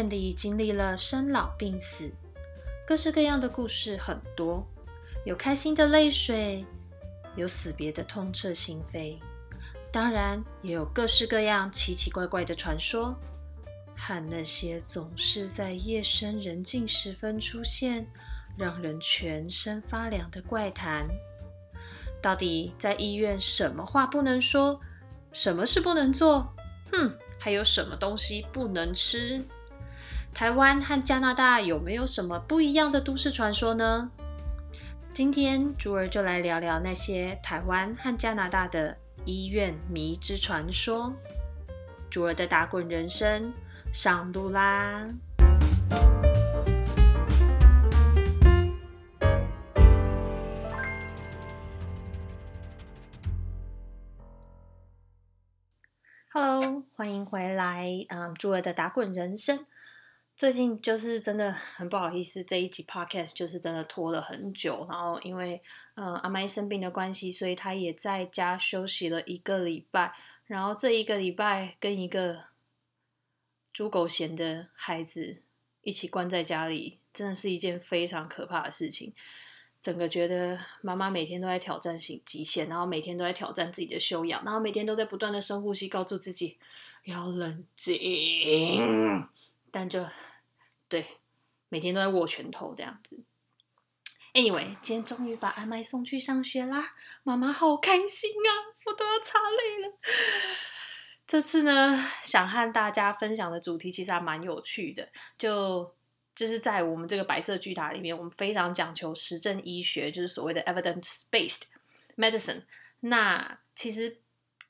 院里经历了生老病死，各式各样的故事很多，有开心的泪水，有死别的痛彻心扉，当然也有各式各样奇奇怪怪的传说，和那些总是在夜深人静时分出现，让人全身发凉的怪谈。到底在医院什么话不能说，什么事不能做？哼，还有什么东西不能吃？台湾和加拿大有没有什么不一样的都市传说呢？今天珠儿就来聊聊那些台湾和加拿大的医院迷之传说。珠儿的打滚人生上路啦！Hello，欢迎回来，嗯，珠儿的打滚人生。最近就是真的很不好意思，这一集 podcast 就是真的拖了很久。然后因为呃阿麦生病的关系，所以他也在家休息了一个礼拜。然后这一个礼拜跟一个猪狗嫌的孩子一起关在家里，真的是一件非常可怕的事情。整个觉得妈妈每天都在挑战极极限，然后每天都在挑战自己的修养，然后每天都在不断的深呼吸，告诉自己要冷静。但就对，每天都在握拳头这样子。Anyway，今天终于把阿麦送去上学啦，妈妈好开心啊，我都要擦泪了。这次呢，想和大家分享的主题其实还蛮有趣的，就。就是在我们这个白色巨塔里面，我们非常讲求实证医学，就是所谓的 evidence-based medicine。那其实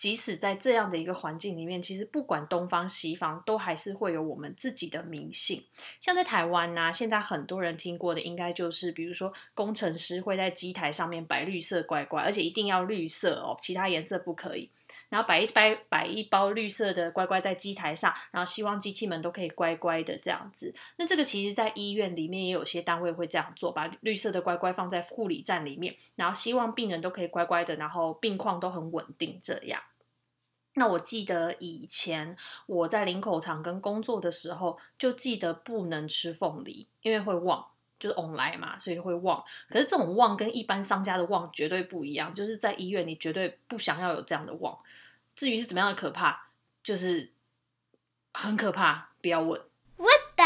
即使在这样的一个环境里面，其实不管东方西方，都还是会有我们自己的迷信。像在台湾呐，现在很多人听过的，应该就是比如说工程师会在机台上面摆绿色乖乖，而且一定要绿色哦，其他颜色不可以。然后摆一摆摆一包绿色的乖乖在机台上，然后希望机器们都可以乖乖的这样子。那这个其实，在医院里面也有些单位会这样做，把绿色的乖乖放在护理站里面，然后希望病人都可以乖乖的，然后病况都很稳定这样。那我记得以前我在林口长跟工作的时候，就记得不能吃凤梨，因为会忘，就是往来嘛，所以会忘。可是这种忘跟一般商家的忘绝对不一样，就是在医院你绝对不想要有这样的忘。至于是怎么样的可怕，就是很可怕，不要问。我的，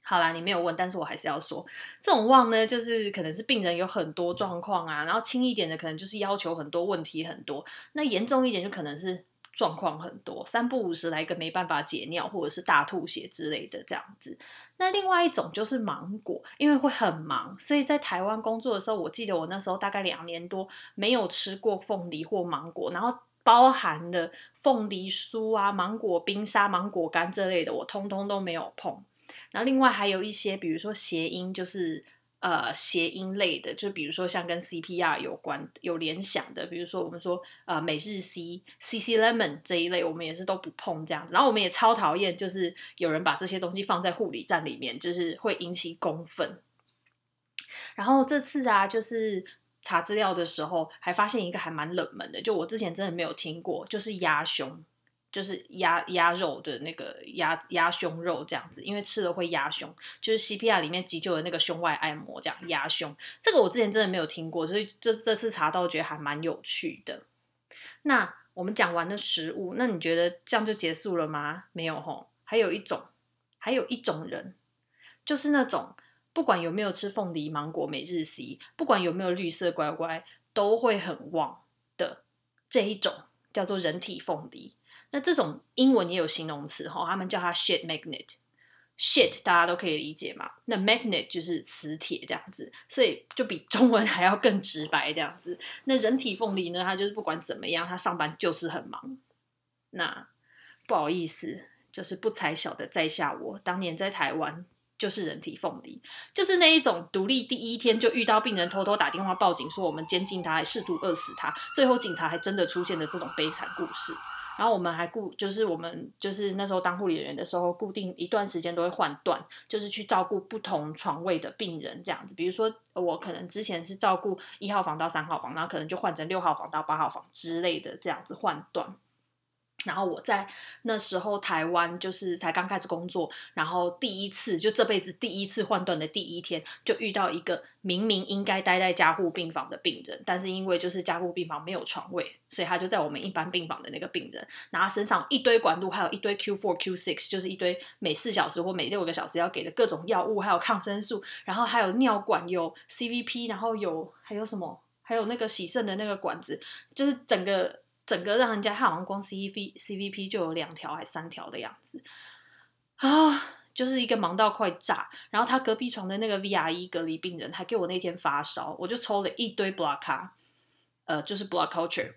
好啦，你没有问，但是我还是要说，这种忘呢，就是可能是病人有很多状况啊，然后轻一点的可能就是要求很多问题很多，那严重一点就可能是状况很多，三不五十来个没办法解尿或者是大吐血之类的这样子。那另外一种就是芒果，因为会很忙，所以在台湾工作的时候，我记得我那时候大概两年多没有吃过凤梨或芒果，然后。包含的凤梨酥啊、芒果冰沙、芒果干这类的，我通通都没有碰。然后另外还有一些，比如说谐音，就是呃谐音类的，就比如说像跟 CPR 有关、有联想的，比如说我们说呃每日 C、CC Lemon 这一类，我们也是都不碰这样子。然后我们也超讨厌，就是有人把这些东西放在护理站里面，就是会引起公愤。然后这次啊，就是。查资料的时候，还发现一个还蛮冷门的，就我之前真的没有听过，就是鸭胸，就是鸭鸭肉的那个鸭鸭胸肉这样子，因为吃了会压胸，就是 CPR 里面急救的那个胸外按摩这样压胸，这个我之前真的没有听过，所以这这次查到觉得还蛮有趣的。那我们讲完的食物，那你觉得这样就结束了吗？没有吼，还有一种，还有一种人，就是那种。不管有没有吃凤梨、芒果、每日 C，不管有没有绿色乖乖，都会很旺的这一种叫做人体凤梨。那这种英文也有形容词哈，他们叫它 shit magnet。shit 大家都可以理解嘛，那 magnet 就是磁铁这样子，所以就比中文还要更直白这样子。那人体凤梨呢，它就是不管怎么样，它上班就是很忙。那不好意思，就是不才小的在下我，当年在台湾。就是人体凤梨，就是那一种独立第一天就遇到病人偷偷打电话报警说我们监禁他，还试图饿死他，最后警察还真的出现了这种悲惨故事。然后我们还固就是我们就是那时候当护理人员的时候，固定一段时间都会换段，就是去照顾不同床位的病人这样子。比如说我可能之前是照顾一号房到三号房，然后可能就换成六号房到八号房之类的这样子换段。然后我在那时候台湾就是才刚开始工作，然后第一次就这辈子第一次换段的第一天，就遇到一个明明应该待在加护病房的病人，但是因为就是加护病房没有床位，所以他就在我们一般病房的那个病人，然后身上一堆管路，还有一堆 Q four Q six，就是一堆每四小时或每六个小时要给的各种药物，还有抗生素，然后还有尿管有 CVP，然后有还有什么，还有那个洗肾的那个管子，就是整个。整个让人家他好像光 C V C V P 就有两条还三条的样子啊，就是一个忙到快炸。然后他隔壁床的那个 V R E 隔离病人还给我那天发烧，我就抽了一堆 block 卡，呃，就是 block culture。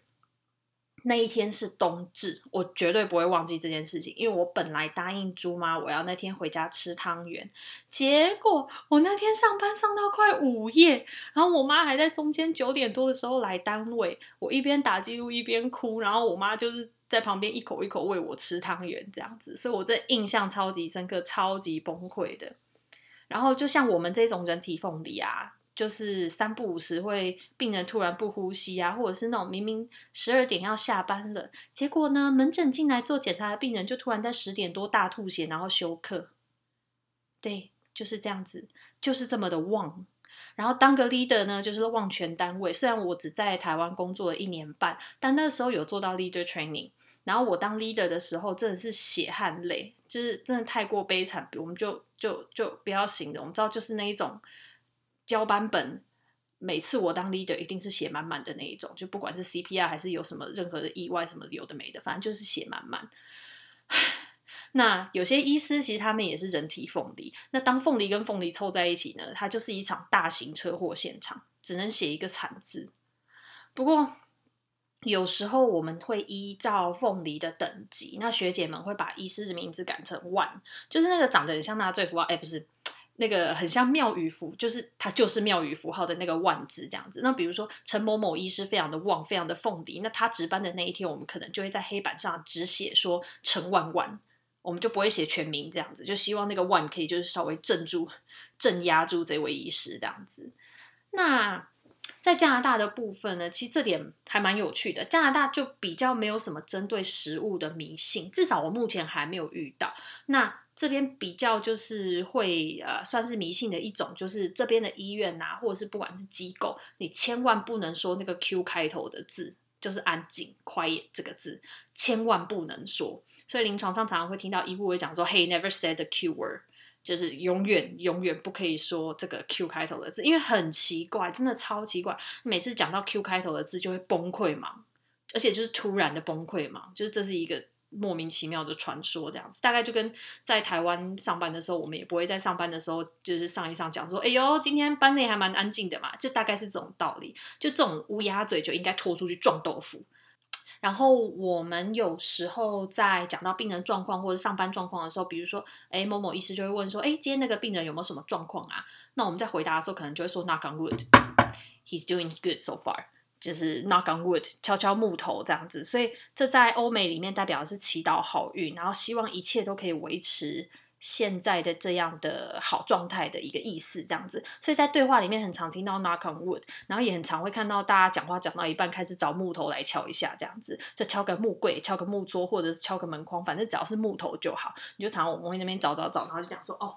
那一天是冬至，我绝对不会忘记这件事情，因为我本来答应猪妈我要那天回家吃汤圆，结果我那天上班上到快午夜，然后我妈还在中间九点多的时候来单位，我一边打记录一边哭，然后我妈就是在旁边一口一口喂我吃汤圆这样子，所以我这印象超级深刻，超级崩溃的。然后就像我们这种人体凤梨啊。就是三不五时会病人突然不呼吸啊，或者是那种明明十二点要下班了，结果呢门诊进来做检查的病人就突然在十点多大吐血，然后休克。对，就是这样子，就是这么的旺。然后当个 leader 呢，就是旺全单位。虽然我只在台湾工作了一年半，但那时候有做到 leader training。然后我当 leader 的时候，真的是血汗泪，就是真的太过悲惨。我们就就就不要形容，知道就是那一种。交班本，每次我当 leader 一定是写满满的那一种，就不管是 CPR 还是有什么任何的意外，什么有的没的，反正就是写满满。那有些医师其实他们也是人体凤梨，那当凤梨跟凤梨凑在一起呢，它就是一场大型车祸现场，只能写一个惨字。不过有时候我们会依照凤梨的等级，那学姐们会把医师的名字改成 One，就是那个长得很像纳粹符号，哎，不是。那个很像庙宇符，就是它就是庙宇符号的那个万字这样子。那比如说陈某某医师非常的旺，非常的凤梨，那他值班的那一天，我们可能就会在黑板上只写说陈万万，我们就不会写全名这样子，就希望那个万可以就是稍微镇住、镇压住这位医师这样子。那在加拿大的部分呢，其实这点还蛮有趣的。加拿大就比较没有什么针对食物的迷信，至少我目前还没有遇到。那这边比较就是会呃，算是迷信的一种，就是这边的医院呐，或者是不管是机构，你千万不能说那个 Q 开头的字，就是安静 quiet 这个字，千万不能说。所以临床上常常会听到医护会讲说，Hey never said the Q word，就是永远永远不可以说这个 Q 开头的字，因为很奇怪，真的超奇怪，每次讲到 Q 开头的字就会崩溃嘛，而且就是突然的崩溃嘛，就是这是一个。莫名其妙的传说这样子，大概就跟在台湾上班的时候，我们也不会在上班的时候就是上一上讲说，哎呦，今天班内还蛮安静的嘛，就大概是这种道理。就这种乌鸦嘴就应该拖出去撞豆腐。然后我们有时候在讲到病人状况或者上班状况的时候，比如说，哎，某某医师就会问说，哎，今天那个病人有没有什么状况啊？那我们在回答的时候，可能就会说，Knock on wood，he's doing good so far。就是 knock on wood，敲敲木头这样子，所以这在欧美里面代表的是祈祷好运，然后希望一切都可以维持现在的这样的好状态的一个意思，这样子。所以在对话里面很常听到 knock on wood，然后也很常会看到大家讲话讲到一半开始找木头来敲一下，这样子，就敲个木柜、敲个木桌，或者是敲个门框，反正只要是木头就好。你就常我们会那边找找找，然后就讲说哦，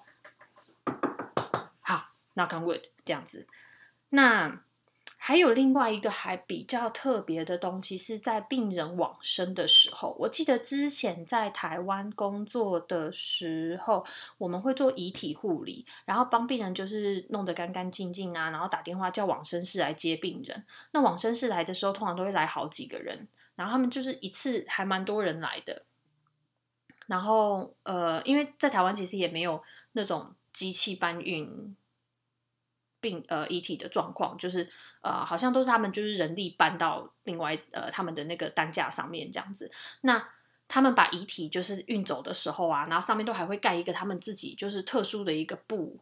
好 knock on wood 这样子，那。还有另外一个还比较特别的东西，是在病人往生的时候。我记得之前在台湾工作的时候，我们会做遗体护理，然后帮病人就是弄得干干净净啊，然后打电话叫往生室来接病人。那往生室来的时候，通常都会来好几个人，然后他们就是一次还蛮多人来的。然后呃，因为在台湾其实也没有那种机器搬运。病呃遗体的状况，就是呃好像都是他们就是人力搬到另外呃他们的那个担架上面这样子。那他们把遗体就是运走的时候啊，然后上面都还会盖一个他们自己就是特殊的一个布，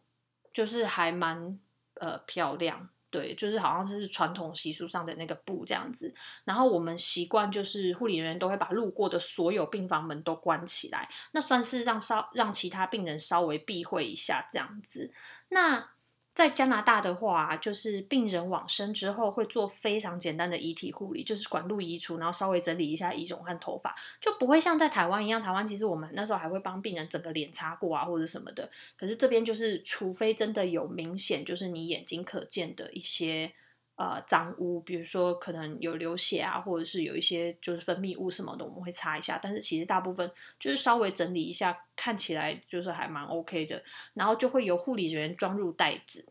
就是还蛮呃漂亮，对，就是好像是传统习俗上的那个布这样子。然后我们习惯就是护理人员都会把路过的所有病房门都关起来，那算是让稍让其他病人稍微避讳一下这样子。那在加拿大的话，就是病人往生之后会做非常简单的遗体护理，就是管路移除，然后稍微整理一下遗容和头发，就不会像在台湾一样。台湾其实我们那时候还会帮病人整个脸擦过啊，或者什么的。可是这边就是，除非真的有明显就是你眼睛可见的一些呃脏污，比如说可能有流血啊，或者是有一些就是分泌物什么的，我们会擦一下。但是其实大部分就是稍微整理一下，看起来就是还蛮 OK 的，然后就会由护理人员装入袋子。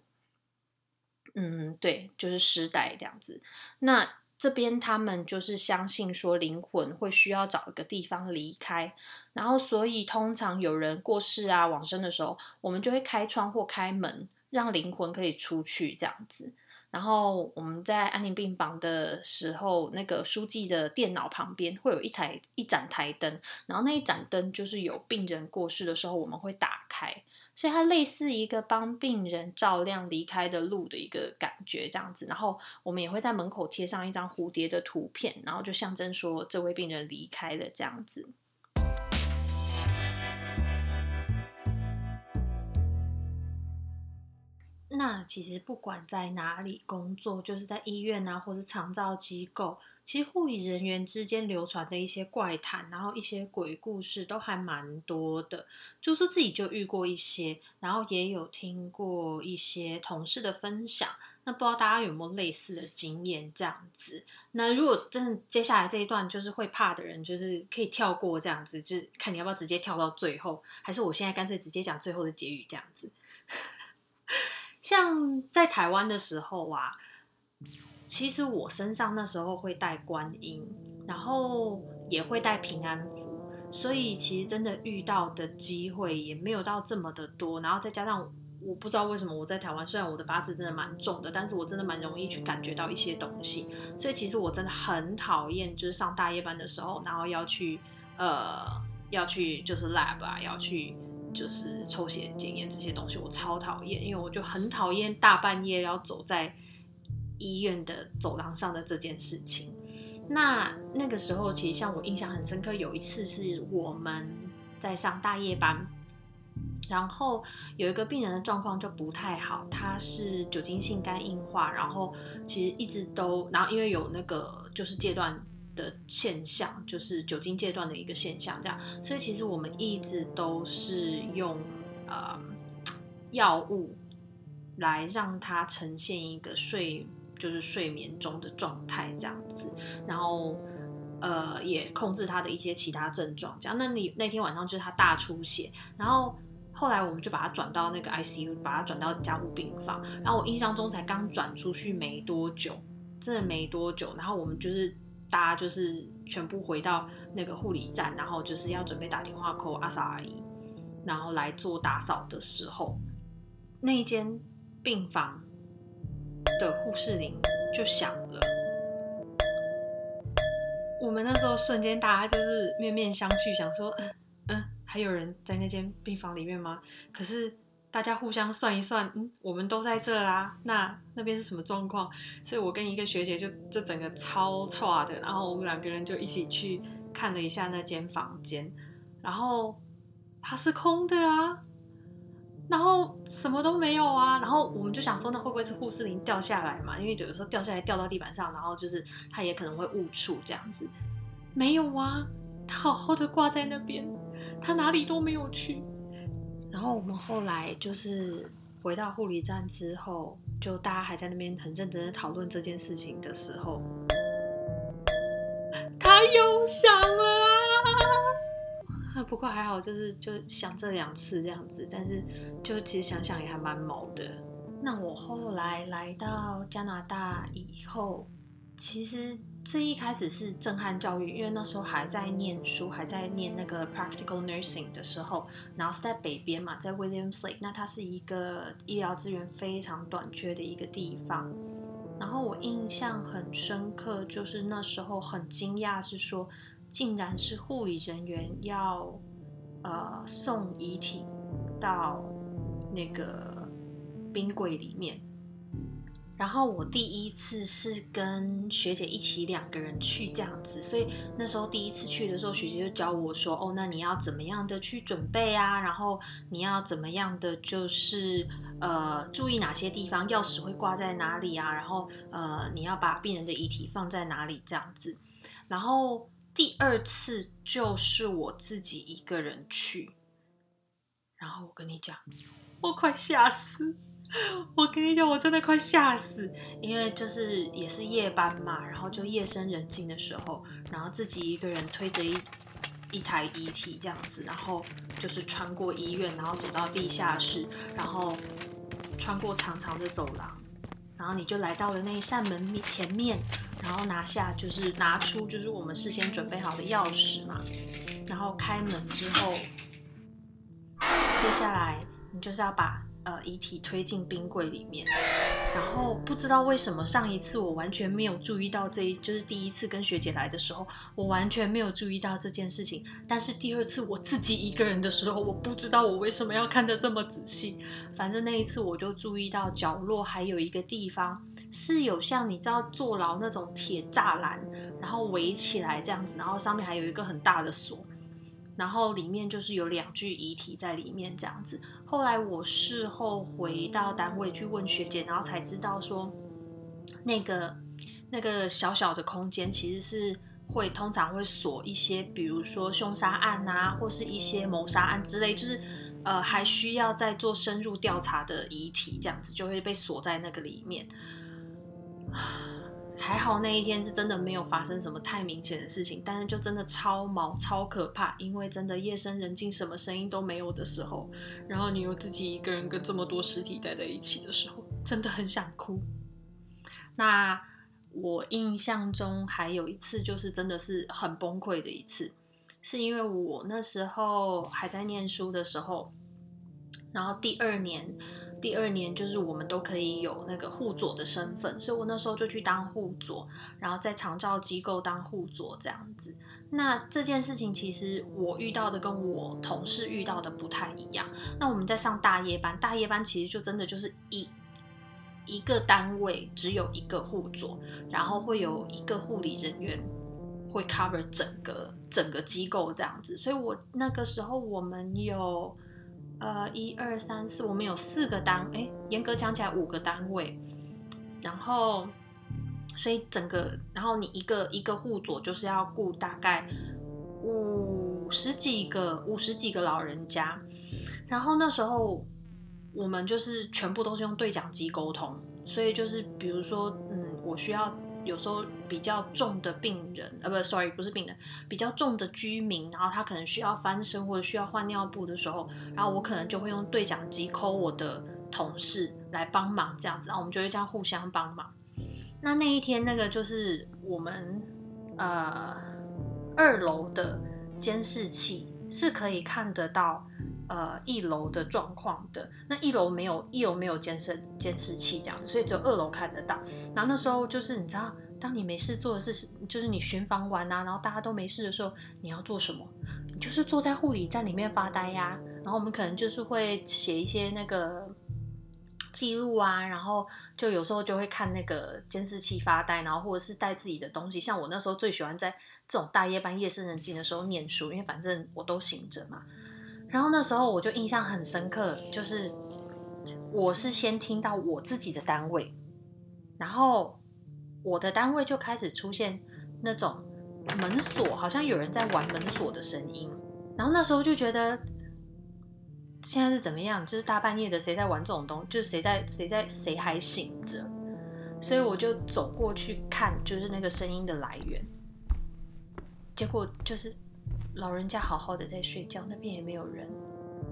嗯，对，就是尸袋这样子。那这边他们就是相信说灵魂会需要找一个地方离开，然后所以通常有人过世啊往生的时候，我们就会开窗或开门，让灵魂可以出去这样子。然后我们在安宁病房的时候，那个书记的电脑旁边会有一台一盏台灯，然后那一盏灯就是有病人过世的时候我们会打开。所以它类似一个帮病人照亮离开的路的一个感觉，这样子。然后我们也会在门口贴上一张蝴蝶的图片，然后就象征说这位病人离开了这样子。那其实不管在哪里工作，就是在医院啊，或者长照机构。其实护理人员之间流传的一些怪谈，然后一些鬼故事都还蛮多的。就说自己就遇过一些，然后也有听过一些同事的分享。那不知道大家有没有类似的经验这样子？那如果真的接下来这一段就是会怕的人，就是可以跳过这样子，就看你要不要直接跳到最后，还是我现在干脆直接讲最后的结语这样子。像在台湾的时候啊。其实我身上那时候会带观音，然后也会带平安符，所以其实真的遇到的机会也没有到这么的多。然后再加上我不知道为什么我在台湾，虽然我的八字真的蛮重的，但是我真的蛮容易去感觉到一些东西。所以其实我真的很讨厌，就是上大夜班的时候，然后要去呃要去就是 lab 啊，要去就是抽血检验这些东西，我超讨厌，因为我就很讨厌大半夜要走在。医院的走廊上的这件事情，那那个时候其实像我印象很深刻，有一次是我们在上大夜班，然后有一个病人的状况就不太好，他是酒精性肝硬化，然后其实一直都，然后因为有那个就是戒断的现象，就是酒精戒断的一个现象，这样，所以其实我们一直都是用呃药物来让他呈现一个睡。就是睡眠中的状态这样子，然后呃也控制他的一些其他症状。这样，那你那天晚上就是他大出血，然后后来我们就把他转到那个 ICU，把他转到加护病房。然后我印象中才刚转出去没多久，真的没多久。然后我们就是大家就是全部回到那个护理站，然后就是要准备打电话 call 阿嫂阿姨，然后来做打扫的时候，那一间病房。的护士铃就响了，我们那时候瞬间大家就是面面相觑，想说，嗯嗯，还有人在那间病房里面吗？可是大家互相算一算，嗯，我们都在这啦，那那边是什么状况？所以我跟一个学姐就就整个超差的，然后我们两个人就一起去看了一下那间房间，然后它是空的啊。然后什么都没有啊，然后我们就想说，那会不会是护士铃掉下来嘛？因为有的时候掉下来掉到地板上，然后就是它也可能会误触这样子。没有啊，它好好的挂在那边，它哪里都没有去。然后我们后来就是回到护理站之后，就大家还在那边很认真的讨论这件事情的时候，它又响了！不过还好，就是就想这两次这样子，但是就其实想想也还蛮毛的。那我后来来到加拿大以后，其实最一开始是震撼教育，因为那时候还在念书，还在念那个 practical nursing 的时候，然后是在北边嘛，在 Williams Lake，那它是一个医疗资源非常短缺的一个地方。然后我印象很深刻，就是那时候很惊讶，是说。竟然是护理人员要呃送遗体到那个冰柜里面，然后我第一次是跟学姐一起两个人去这样子，所以那时候第一次去的时候，学姐就教我说：“哦，那你要怎么样的去准备啊？然后你要怎么样的就是呃注意哪些地方，钥匙会挂在哪里啊？然后呃你要把病人的遗体放在哪里这样子。然后第二次就是我自己一个人去，然后我跟你讲，我快吓死。” 我跟你讲，我真的快吓死，因为就是也是夜班嘛，然后就夜深人静的时候，然后自己一个人推着一一台遗体这样子，然后就是穿过医院，然后走到地下室，然后穿过长长的走廊，然后你就来到了那一扇门前面，然后拿下就是拿出就是我们事先准备好的钥匙嘛，然后开门之后，接下来你就是要把。呃，遗体推进冰柜里面，然后不知道为什么上一次我完全没有注意到这一，就是第一次跟学姐来的时候，我完全没有注意到这件事情。但是第二次我自己一个人的时候，我不知道我为什么要看得这么仔细。反正那一次我就注意到角落还有一个地方是有像你知道坐牢那种铁栅栏，然后围起来这样子，然后上面还有一个很大的锁。然后里面就是有两具遗体在里面这样子。后来我事后回到单位去问学姐，然后才知道说，那个那个小小的空间其实是会通常会锁一些，比如说凶杀案啊，或是一些谋杀案之类，就是呃还需要再做深入调查的遗体，这样子就会被锁在那个里面。还好那一天是真的没有发生什么太明显的事情，但是就真的超毛超可怕，因为真的夜深人静，什么声音都没有的时候，然后你又自己一个人跟这么多尸体待在一起的时候，真的很想哭。那我印象中还有一次，就是真的是很崩溃的一次，是因为我那时候还在念书的时候，然后第二年。第二年就是我们都可以有那个护佐的身份，所以我那时候就去当护佐，然后在长照机构当护佐这样子。那这件事情其实我遇到的跟我同事遇到的不太一样。那我们在上大夜班，大夜班其实就真的就是一一个单位只有一个护佐，然后会有一个护理人员会 cover 整个整个机构这样子。所以我那个时候我们有。呃，一二三四，我们有四个单，哎，严格讲起来五个单位，然后，所以整个，然后你一个一个护佐就是要顾大概五十几个五十几个老人家，然后那时候我们就是全部都是用对讲机沟通，所以就是比如说，嗯，我需要。有时候比较重的病人，呃，不，sorry，不是病人，比较重的居民，然后他可能需要翻身或者需要换尿布的时候，然后我可能就会用对讲机 call 我的同事来帮忙，这样子，然后我们就会这样互相帮忙。那那一天那个就是我们呃二楼的监视器是可以看得到。呃，一楼的状况的，那一楼没有，一楼没有监视监视器这样子，所以只有二楼看得到。然后那时候就是你知道，当你没事做的是，就是你巡房完啊，然后大家都没事的时候，你要做什么？你就是坐在护理站里面发呆呀。然后我们可能就是会写一些那个记录啊，然后就有时候就会看那个监视器发呆，然后或者是带自己的东西。像我那时候最喜欢在这种大夜班夜深人静的时候念书，因为反正我都醒着嘛。然后那时候我就印象很深刻，就是我是先听到我自己的单位，然后我的单位就开始出现那种门锁，好像有人在玩门锁的声音。然后那时候就觉得现在是怎么样？就是大半夜的，谁在玩这种东西？就是谁在谁在谁还醒着？所以我就走过去看，就是那个声音的来源。结果就是。老人家好好的在睡觉，那边也没有人。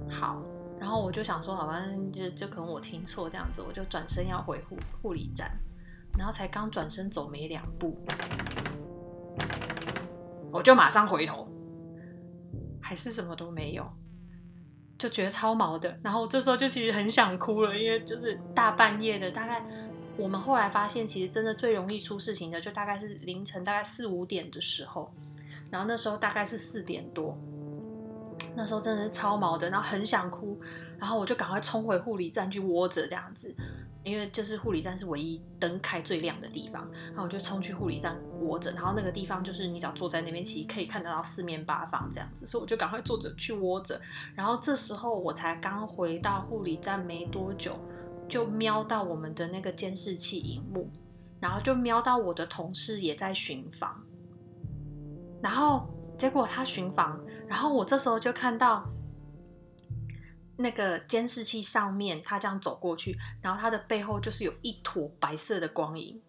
好，然后我就想说，好吧，就就可能我听错这样子，我就转身要回护护理站，然后才刚转身走没两步，我就马上回头，还是什么都没有，就觉得超毛的。然后这时候就其实很想哭了，因为就是大半夜的，大概我们后来发现，其实真的最容易出事情的，就大概是凌晨大概四五点的时候。然后那时候大概是四点多，那时候真的是超毛的，然后很想哭，然后我就赶快冲回护理站去窝着这样子，因为就是护理站是唯一灯开最亮的地方，然后我就冲去护理站窝着，然后那个地方就是你只要坐在那边，其实可以看得到四面八方这样子，所以我就赶快坐着去窝着。然后这时候我才刚回到护理站没多久，就瞄到我们的那个监视器荧幕，然后就瞄到我的同事也在巡房，然后结果他巡房，然后我这时候就看到。那个监视器上面，他这样走过去，然后他的背后就是有一坨白色的光影，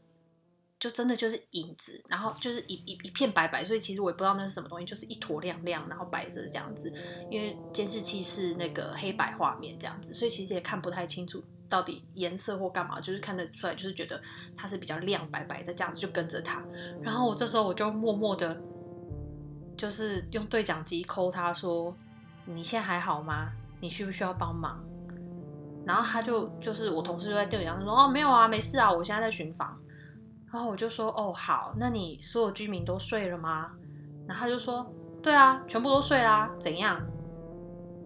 就真的就是影子，然后就是一一一片白白，所以其实我也不知道那是什么东西，就是一坨亮亮，然后白色这样子。因为监视器是那个黑白画面这样子，所以其实也看不太清楚到底颜色或干嘛，就是看得出来，就是觉得它是比较亮白白的这样子，就跟着他。然后我这时候我就默默的，就是用对讲机抠他说：“你现在还好吗？”你需不需要帮忙？然后他就就是我同事就在电话上说哦没有啊没事啊我现在在巡房。然后我就说哦好，那你所有居民都睡了吗？然后他就说对啊全部都睡啦，怎样？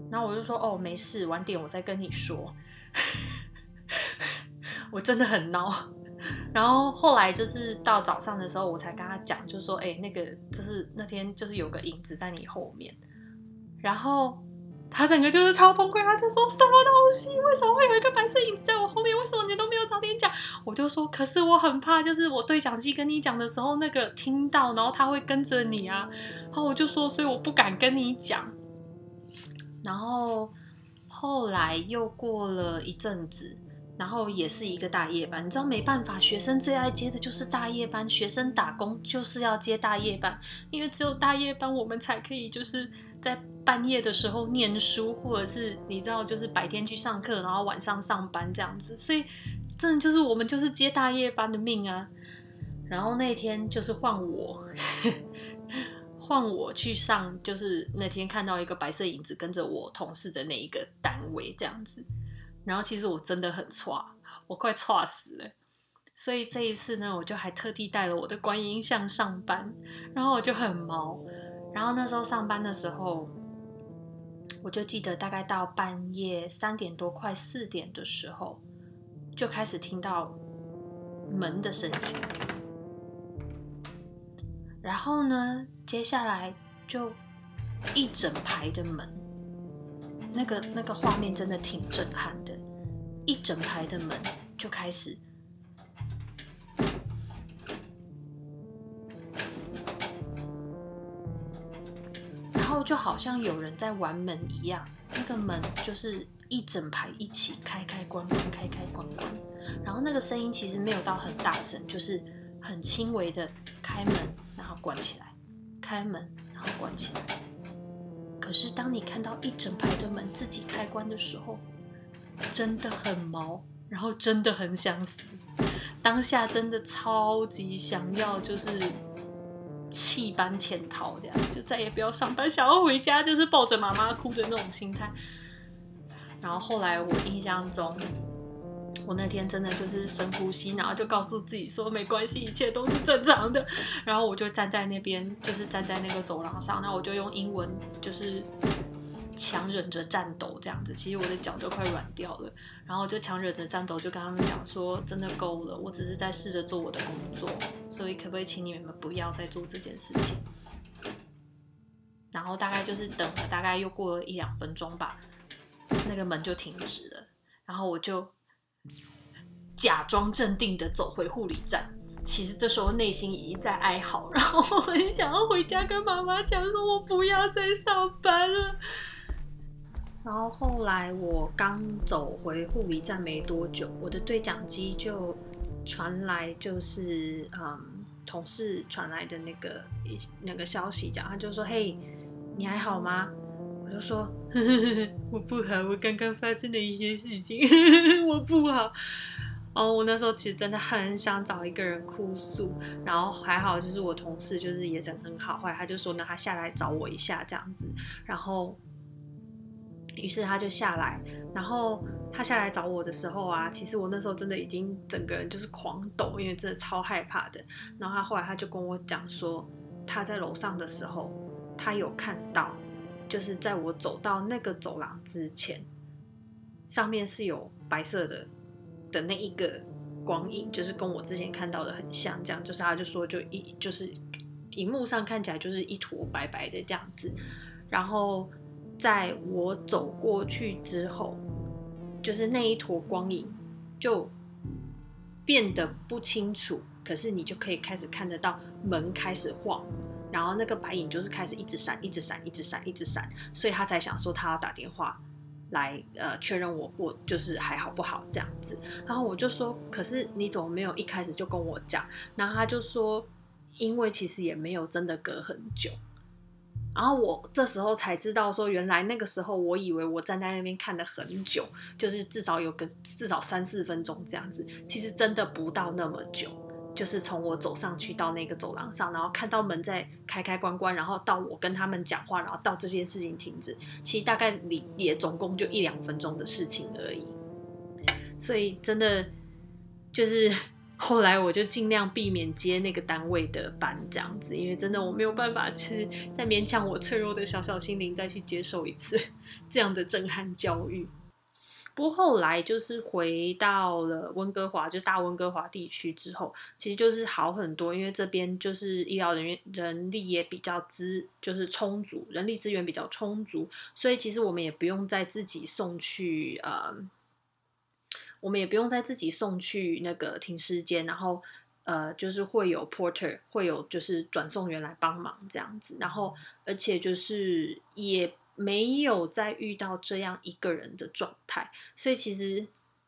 然后我就说哦没事，晚点我再跟你说。我真的很孬。然后后来就是到早上的时候，我才跟他讲，就说哎那个就是那天就是有个影子在你后面，然后。他整个就是超崩溃，他就说什么东西？为什么会有一个白色影子在我后面？为什么你都没有早点讲？我就说，可是我很怕，就是我对讲机跟你讲的时候，那个听到，然后他会跟着你啊。然后我就说，所以我不敢跟你讲。然后后来又过了一阵子，然后也是一个大夜班，你知道没办法，学生最爱接的就是大夜班，学生打工就是要接大夜班，因为只有大夜班我们才可以就是在。半夜的时候念书，或者是你知道，就是白天去上课，然后晚上上班这样子，所以真的就是我们就是接大夜班的命啊。然后那天就是换我，换我去上，就是那天看到一个白色影子跟着我同事的那一个单位这样子。然后其实我真的很差，我快差死了。所以这一次呢，我就还特地带了我的观音像上班，然后我就很毛。然后那时候上班的时候。我就记得大概到半夜三点多快四点的时候，就开始听到门的声音，然后呢，接下来就一整排的门，那个那个画面真的挺震撼的，一整排的门就开始。然后就好像有人在玩门一样，那个门就是一整排一起开开关关开开关关，然后那个声音其实没有到很大声，就是很轻微的开门然后关起来，开门然后关起来。可是当你看到一整排的门自己开关的时候，真的很毛，然后真的很想死，当下真的超级想要就是。弃班潜逃，这样就再也不要上班，想要回家，就是抱着妈妈哭的那种心态。然后后来我印象中，我那天真的就是深呼吸，然后就告诉自己说没关系，一切都是正常的。然后我就站在那边，就是站在那个走廊上，那我就用英文就是。强忍着颤抖，这样子，其实我的脚都快软掉了。然后就强忍着颤抖，就跟他们讲说：“真的够了，我只是在试着做我的工作，所以可不可以请你们不要再做这件事情？”然后大概就是等了大概又过了一两分钟吧，那个门就停止了。然后我就假装镇定的走回护理站，其实这时候内心已经在哀嚎，然后我很想要回家跟妈妈讲说：“我不要再上班了。”然后后来我刚走回护理站没多久，我的对讲机就传来就是嗯同事传来的那个一那个消息，讲他就说：“嘿，你还好吗？”我就说：“ 我不好，我刚刚发生了一些事情，我不好。”哦，我那时候其实真的很想找一个人哭诉，然后还好就是我同事就是也人很好，后来他就说呢，他下来找我一下这样子，然后。于是他就下来，然后他下来找我的时候啊，其实我那时候真的已经整个人就是狂抖，因为真的超害怕的。然后他后来他就跟我讲说，他在楼上的时候，他有看到，就是在我走到那个走廊之前，上面是有白色的的那一个光影，就是跟我之前看到的很像，这样就是他就说就一就是荧幕上看起来就是一坨白白的这样子，然后在我走过去之后，就是那一坨光影就变得不清楚，可是你就可以开始看得到门开始晃。然后那个白影就是开始一直闪，一直闪，一直闪，一直闪，所以他才想说他要打电话来呃确认我过就是还好不好这样子。然后我就说，可是你怎么没有一开始就跟我讲？然后他就说，因为其实也没有真的隔很久。然后我这时候才知道说，原来那个时候我以为我站在那边看了很久，就是至少有个至少三四分钟这样子，其实真的不到那么久。就是从我走上去到那个走廊上，然后看到门在开开关关，然后到我跟他们讲话，然后到这件事情停止，其实大概你也总共就一两分钟的事情而已。所以真的就是后来我就尽量避免接那个单位的班这样子，因为真的我没有办法去再勉强我脆弱的小小心灵再去接受一次 这样的震撼教育。不过后来就是回到了温哥华，就大温哥华地区之后，其实就是好很多，因为这边就是医疗人员人力也比较资，就是充足，人力资源比较充足，所以其实我们也不用再自己送去呃，我们也不用再自己送去那个停尸间，然后呃，就是会有 porter，会有就是转送员来帮忙这样子，然后而且就是也。没有再遇到这样一个人的状态，所以其实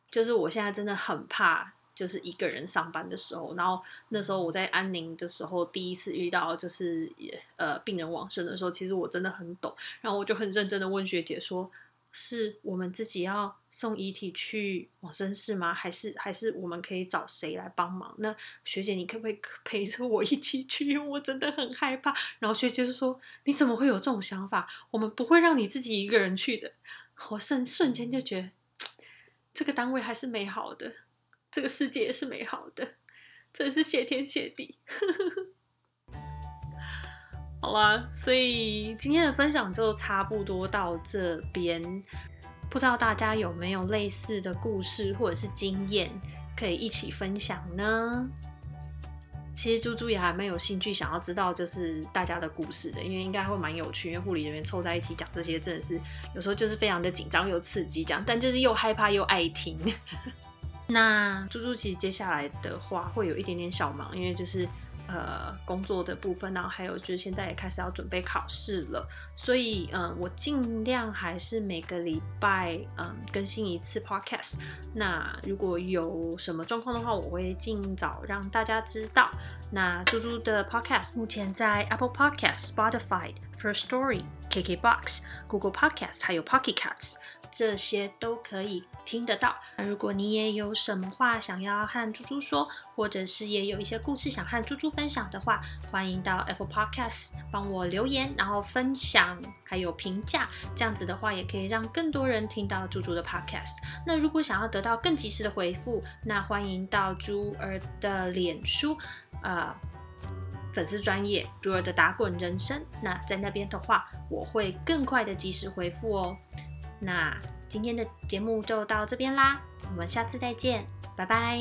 就是我现在真的很怕，就是一个人上班的时候。然后那时候我在安宁的时候，第一次遇到就是呃病人往生的时候，其实我真的很懂。然后我就很认真的问学姐说：“是我们自己要？”送遗体去往生室吗？还是还是我们可以找谁来帮忙？那学姐，你可不可以 陪着我一起去？我真的很害怕。然后学姐就说：“你怎么会有这种想法？我们不会让你自己一个人去的。”我瞬瞬间就觉得，这个单位还是美好的，这个世界也是美好的，真是谢天谢地。好啦，所以今天的分享就差不多到这边。不知道大家有没有类似的故事或者是经验可以一起分享呢？其实猪猪也还蛮有兴趣想要知道就是大家的故事的，因为应该会蛮有趣。因为护理人员凑在一起讲这些，真的是有时候就是非常的紧张又刺激，这样，但就是又害怕又爱听。那猪猪其实接下来的话会有一点点小忙，因为就是。呃，工作的部分，然后还有就是现在也开始要准备考试了，所以嗯，我尽量还是每个礼拜嗯更新一次 podcast。那如果有什么状况的话，我会尽早让大家知道。那猪猪的 podcast 目前在 Apple Podcast、Spotify、First Story、KKBox、Google Podcast 还有 Pocket Casts。这些都可以听得到。那如果你也有什么话想要和猪猪说，或者是也有一些故事想和猪猪分享的话，欢迎到 Apple Podcast 帮我留言，然后分享还有评价。这样子的话，也可以让更多人听到猪猪的 Podcast。那如果想要得到更及时的回复，那欢迎到猪儿的脸书，呃，粉丝专业猪儿的打滚人生。那在那边的话，我会更快的及时回复哦。那今天的节目就到这边啦我们下次再见拜拜。